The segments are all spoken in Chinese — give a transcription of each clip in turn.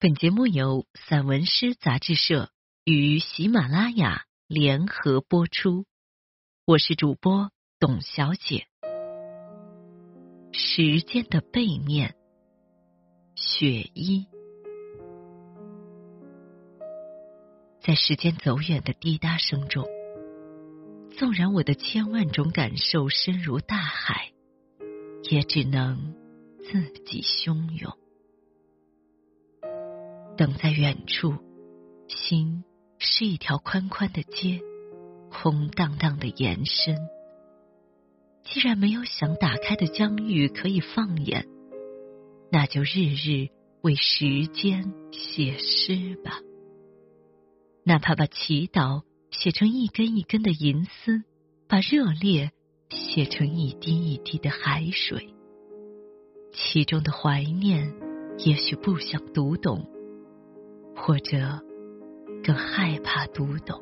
本节目由散文诗杂志社与喜马拉雅联合播出，我是主播董小姐。时间的背面，雪衣，在时间走远的滴答声中，纵然我的千万种感受深如大海，也只能自己汹涌。等在远处，心是一条宽宽的街，空荡荡的延伸。既然没有想打开的疆域可以放眼，那就日日为时间写诗吧。哪怕把祈祷写成一根一根的银丝，把热烈写成一滴一滴的海水，其中的怀念，也许不想读懂。或者更害怕读懂。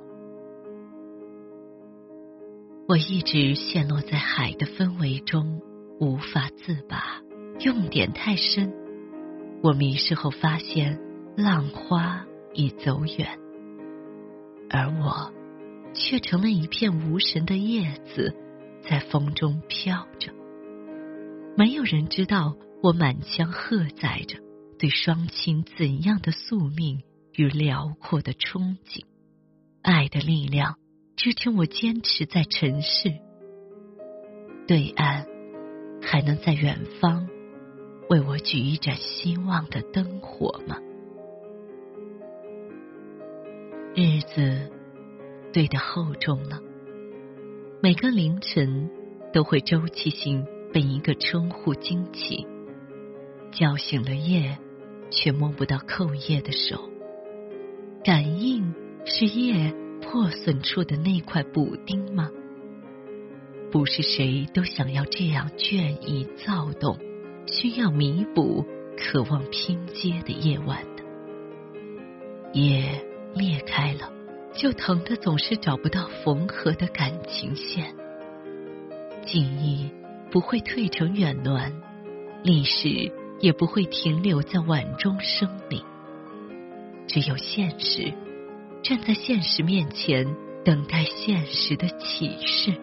我一直陷落在海的氛围中，无法自拔。用点太深，我迷失后发现浪花已走远，而我却成了一片无神的叶子，在风中飘着。没有人知道我满腔荷载着。对双亲怎样的宿命与辽阔的憧憬，爱的力量支撑我坚持在尘世。对岸还能在远方为我举一盏希望的灯火吗？日子堆得厚重了，每个凌晨都会周期性被一个称呼惊起，叫醒了夜。却摸不到扣叶的手，感应是叶破损处的那块补丁吗？不是谁都想要这样倦意躁动，需要弥补、渴望拼接的夜晚的。叶裂开了，就疼的总是找不到缝合的感情线。记忆不会退成远峦，历史。也不会停留在碗中生灵，只有现实，站在现实面前，等待现实的启示。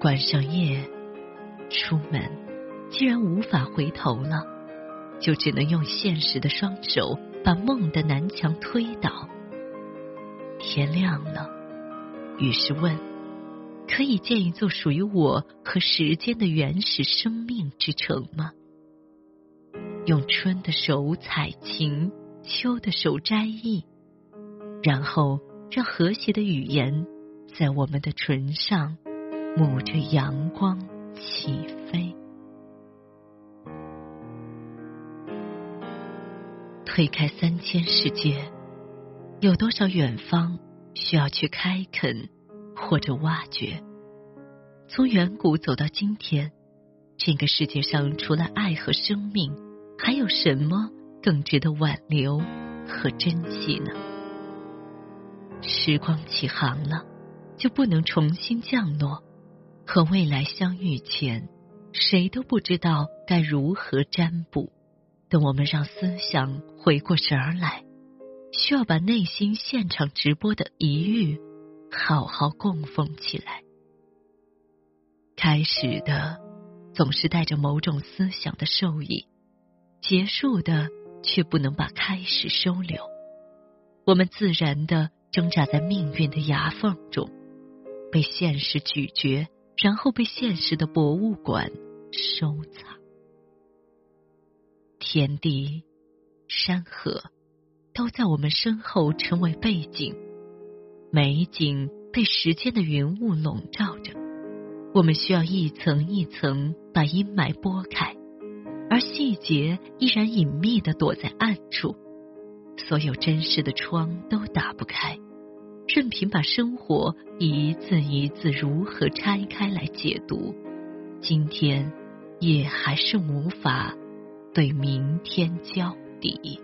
关上夜，出门，既然无法回头了，就只能用现实的双手把梦的南墙推倒。天亮了，于是问：可以建一座属于我和时间的原始生命之城吗？用春的手采晴，秋的手摘意，然后让和谐的语言在我们的唇上抹着阳光起飞。推开三千世界，有多少远方需要去开垦或者挖掘？从远古走到今天，这个世界上除了爱和生命。还有什么更值得挽留和珍惜呢？时光起航了，就不能重新降落。和未来相遇前，谁都不知道该如何占卜。等我们让思想回过神儿来，需要把内心现场直播的一遇好好供奉起来。开始的总是带着某种思想的受益。结束的却不能把开始收留，我们自然的挣扎在命运的牙缝中，被现实咀嚼，然后被现实的博物馆收藏。天地、山河都在我们身后成为背景，美景被时间的云雾笼罩着，我们需要一层一层把阴霾拨开。而细节依然隐秘的躲在暗处，所有真实的窗都打不开，任凭把生活一字一字如何拆开来解读，今天也还是无法对明天交底。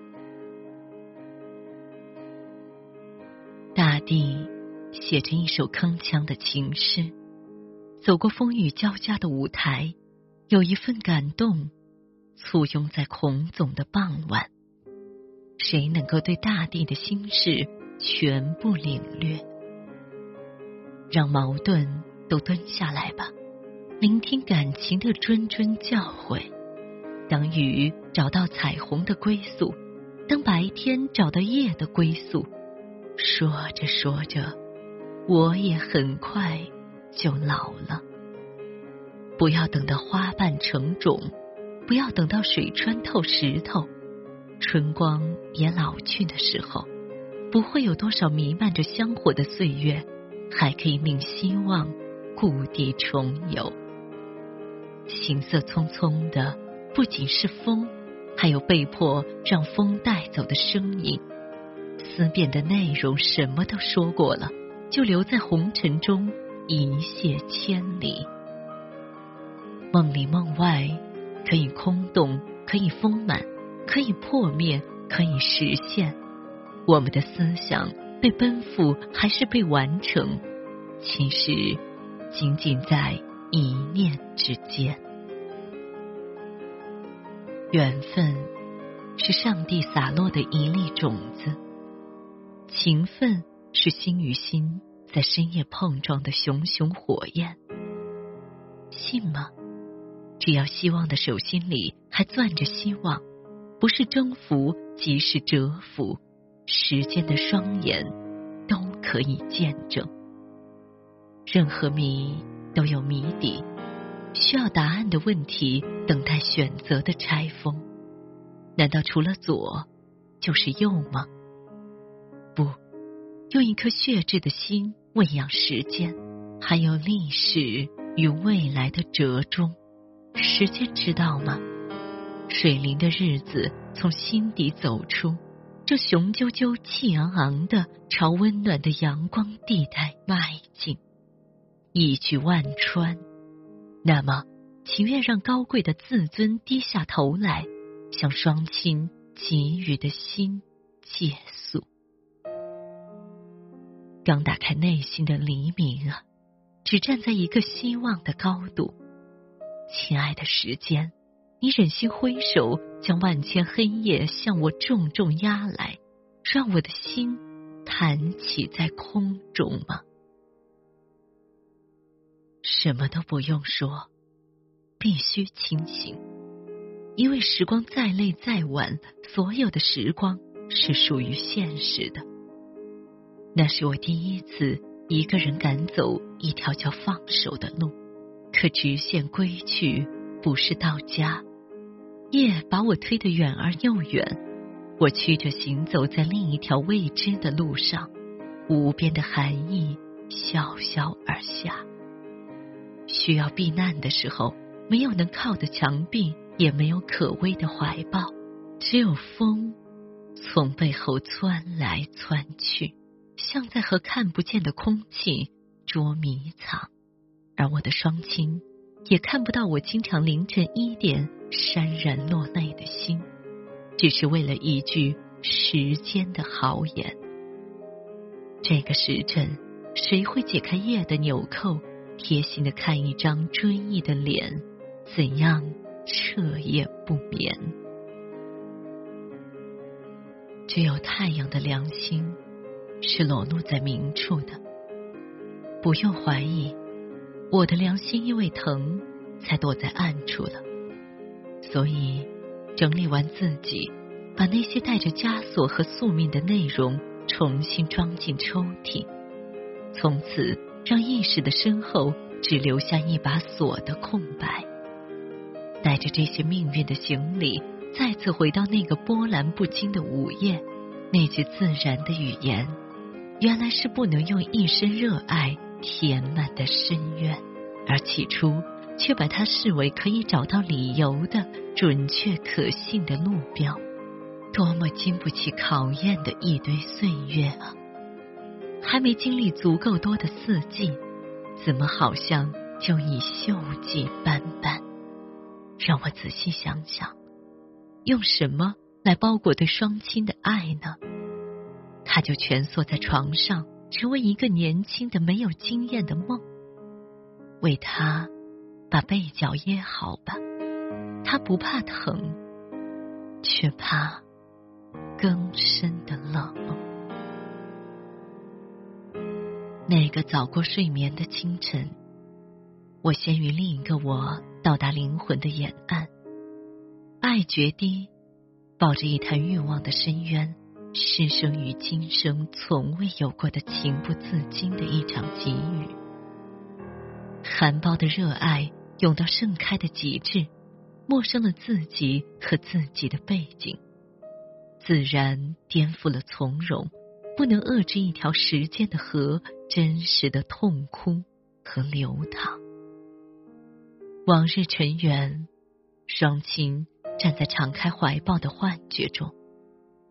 大地写着一首铿锵的情诗，走过风雨交加的舞台，有一份感动。簇拥在孔总的傍晚，谁能够对大地的心事全部领略？让矛盾都蹲下来吧，聆听感情的谆谆教诲。当雨找到彩虹的归宿，当白天找到夜的归宿，说着说着，我也很快就老了。不要等到花瓣成种，不要等到水穿透石头，春光也老去的时候，不会有多少弥漫着香火的岁月，还可以令希望故地重游。行色匆匆的。不仅是风，还有被迫让风带走的声音。思辨的内容什么都说过了，就留在红尘中一泻千里。梦里梦外，可以空洞，可以丰满，可以破灭，可以实现。我们的思想被奔赴，还是被完成？其实，仅仅在一念之间。缘分是上帝洒落的一粒种子，情分是心与心在深夜碰撞的熊熊火焰。信吗？只要希望的手心里还攥着希望，不是征服即是折服，时间的双眼都可以见证。任何谜都有谜底。需要答案的问题，等待选择的拆封。难道除了左就是右吗？不，用一颗血质的心喂养时间，还有历史与未来的折中。时间知道吗？水灵的日子从心底走出，这雄赳赳、气昂昂的朝温暖的阳光地带迈进，一举万川。那么，情愿让高贵的自尊低下头来，向双亲给予的心借宿。刚打开内心的黎明啊，只站在一个希望的高度。亲爱的时间，你忍心挥手将万千黑夜向我重重压来，让我的心弹起在空中吗？什么都不用说，必须清醒，因为时光再累再晚，所有的时光是属于现实的。那是我第一次一个人赶走一条叫放手的路，可直线归去不是到家，夜把我推得远而又远，我曲着行走在另一条未知的路上，无边的寒意萧萧而下。需要避难的时候，没有能靠的墙壁，也没有可畏的怀抱，只有风从背后窜来窜去，像在和看不见的空气捉迷藏。而我的双亲也看不到我经常凌晨一点潸然落泪的心，只是为了一句时间的豪言。这个时辰，谁会解开夜的纽扣？贴心的看一张追忆的脸，怎样彻夜不眠？只有太阳的良心是裸露在明处的。不用怀疑，我的良心因为疼才躲在暗处了。所以，整理完自己，把那些带着枷锁和宿命的内容重新装进抽屉，从此。让意识的身后只留下一把锁的空白，带着这些命运的行李，再次回到那个波澜不惊的午夜。那句自然的语言，原来是不能用一生热爱填满的深渊，而起初却把它视为可以找到理由的准确可信的目标。多么经不起考验的一堆岁月啊！还没经历足够多的四季，怎么好像就已锈迹斑斑？让我仔细想想，用什么来包裹对双亲的爱呢？他就蜷缩在床上，成为一个年轻的、没有经验的梦。为他把被角掖好吧，他不怕疼，却怕更深的冷。那个早过睡眠的清晨，我先于另一个我到达灵魂的沿岸，爱决堤，抱着一潭欲望的深渊，失生于今生从未有过的情不自禁的一场给予。含苞的热爱涌到盛开的极致，陌生了自己和自己的背景，自然颠覆了从容，不能遏制一条时间的河真实的痛哭和流淌。往日尘缘，双亲站在敞开怀抱的幻觉中，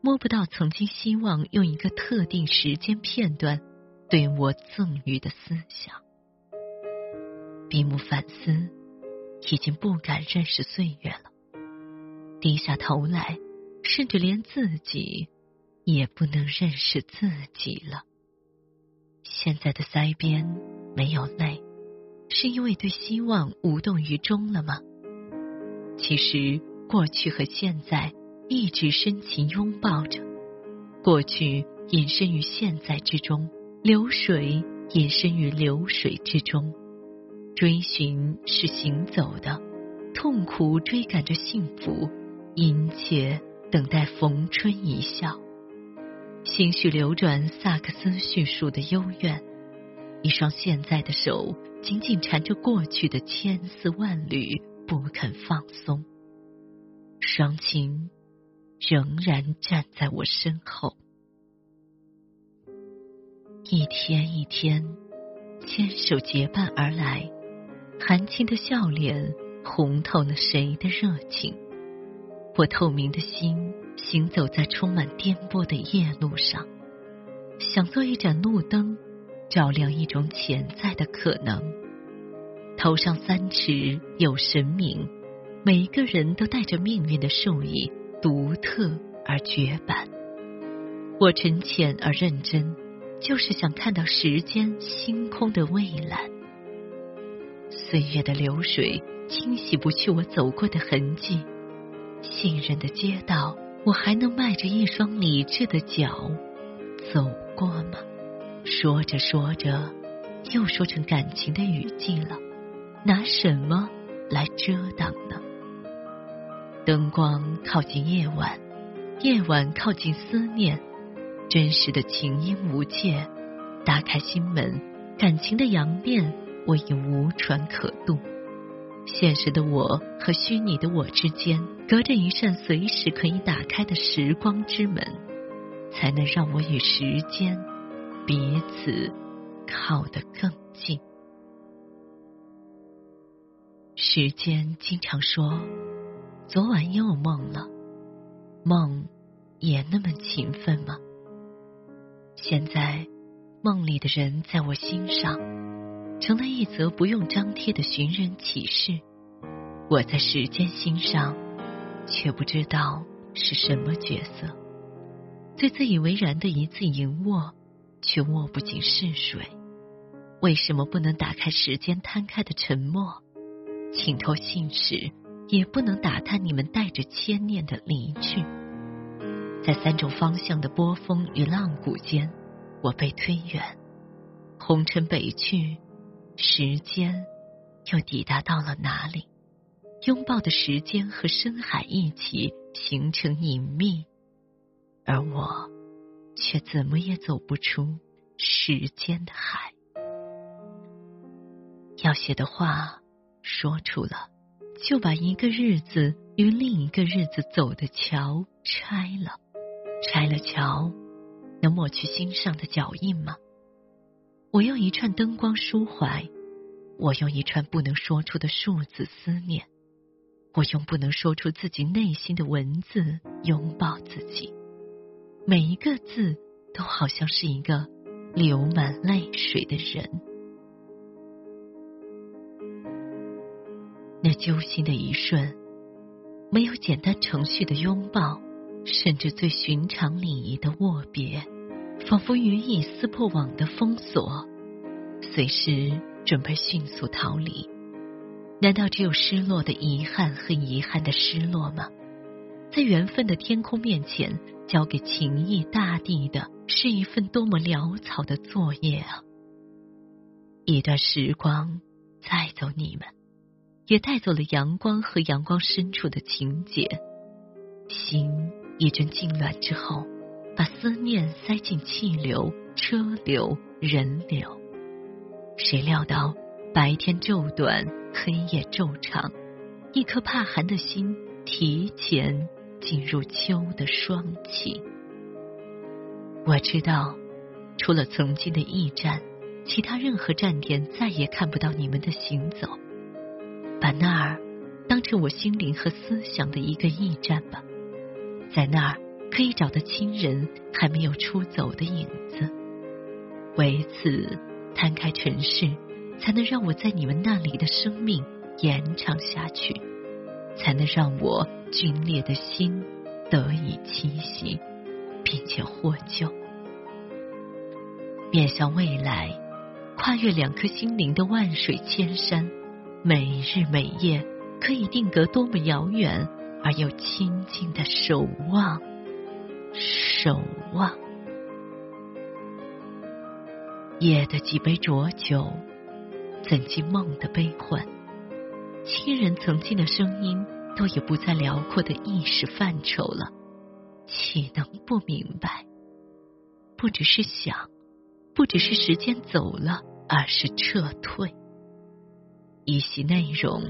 摸不到曾经希望用一个特定时间片段对我赠予的思想。闭目反思，已经不敢认识岁月了。低下头来，甚至连自己也不能认识自己了。现在的腮边没有泪，是因为对希望无动于衷了吗？其实，过去和现在一直深情拥抱着。过去隐身于现在之中，流水隐身于流水之中。追寻是行走的，痛苦追赶着幸福，殷切等待逢春一笑。心绪流转，萨克斯叙述的幽怨。一双现在的手紧紧缠着过去的千丝万缕，不肯放松。双亲仍然站在我身后，一天一天牵手结伴而来。含情的笑脸，红透了谁的热情？我透明的心行走在充满颠簸的夜路上，想做一盏路灯，照亮一种潜在的可能。头上三尺有神明，每一个人都带着命运的授意，独特而绝版。我沉潜而认真，就是想看到时间、星空的蔚蓝。岁月的流水清洗不去我走过的痕迹，信任的街道，我还能迈着一双理智的脚走过吗？说着说着，又说成感情的语境了，拿什么来遮挡呢？灯光靠近夜晚，夜晚靠近思念，真实的情音无界，打开心门，感情的阳面。我已无船可渡，现实的我和虚拟的我之间，隔着一扇随时可以打开的时光之门，才能让我与时间彼此靠得更近。时间经常说：“昨晚又梦了，梦也那么勤奋吗？”现在，梦里的人在我心上。成了一则不用张贴的寻人启事。我在时间心上，却不知道是什么角色。最自以为然的一次吟握，却握不紧是水。为什么不能打开时间摊开的沉默？请托信使，也不能打探你们带着牵念的离去。在三种方向的波峰与浪谷间，我被推远，红尘北去。时间又抵达到了哪里？拥抱的时间和深海一起形成隐秘，而我却怎么也走不出时间的海。要写的话说出了，就把一个日子与另一个日子走的桥拆了。拆了桥，能抹去心上的脚印吗？我用一串灯光抒怀，我用一串不能说出的数字思念，我用不能说出自己内心的文字拥抱自己。每一个字都好像是一个流满泪水的人。那揪心的一瞬，没有简单程序的拥抱，甚至最寻常礼仪的握别，仿佛予以撕破网的封锁。随时准备迅速逃离，难道只有失落的遗憾和遗憾的失落吗？在缘分的天空面前，交给情谊大地的是一份多么潦草的作业啊！一段时光载走你们，也带走了阳光和阳光深处的情节。心一阵痉挛之后，把思念塞进气流、车流、人流。谁料到白天昼短，黑夜昼长，一颗怕寒的心提前进入秋的霜气。我知道，除了曾经的驿站。其他任何站点再也看不到你们的行走，把那儿当成我心灵和思想的一个驿站吧，在那儿可以找到亲人还没有出走的影子。唯此摊开尘世，才能让我在你们那里的生命延长下去，才能让我皲裂的心得以栖息，并且获救。面向未来。跨越两颗心灵的万水千山，每日每夜可以定格多么遥远而又亲近的守望，守望。夜的几杯浊酒，怎及梦的悲欢？亲人曾经的声音，都已不在辽阔的意识范畴了，岂能不明白？不只是想。不只是时间走了，而是撤退。一席内容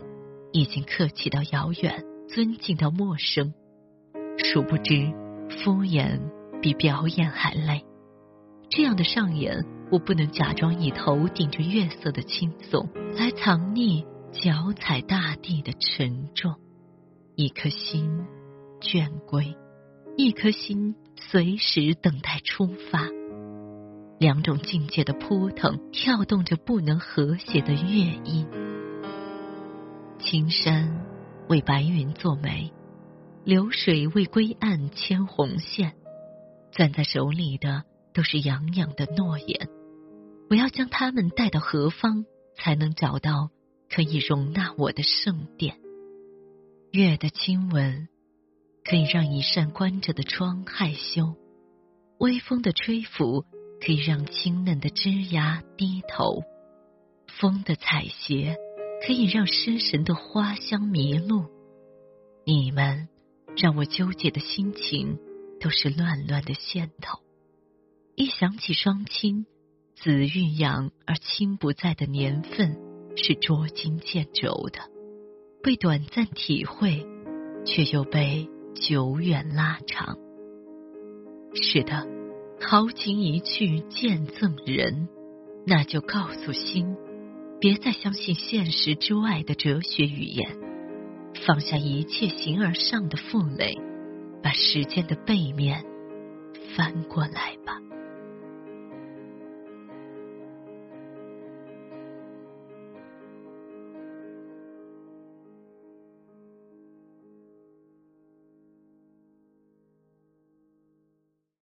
已经客气到遥远，尊敬到陌生。殊不知，敷衍比表演还累。这样的上演，我不能假装以头顶着月色的轻松，来藏匿脚踩大地的沉重。一颗心倦归，一颗心随时等待出发。两种境界的扑腾，跳动着不能和谐的乐音。青山为白云作媒，流水为归岸牵红线。攥在手里的都是洋洋的诺言。我要将他们带到何方，才能找到可以容纳我的圣殿？月的亲吻，可以让一扇关着的窗害羞。微风的吹拂。可以让清嫩的枝芽低头，风的采撷可以让失神的花香迷路。你们让我纠结的心情都是乱乱的线头。一想起双亲，子欲养而亲不在的年份，是捉襟见肘的，被短暂体会，却又被久远拉长。是的。豪情一去见赠人，那就告诉心，别再相信现实之外的哲学语言，放下一切形而上的负累，把时间的背面翻过来吧。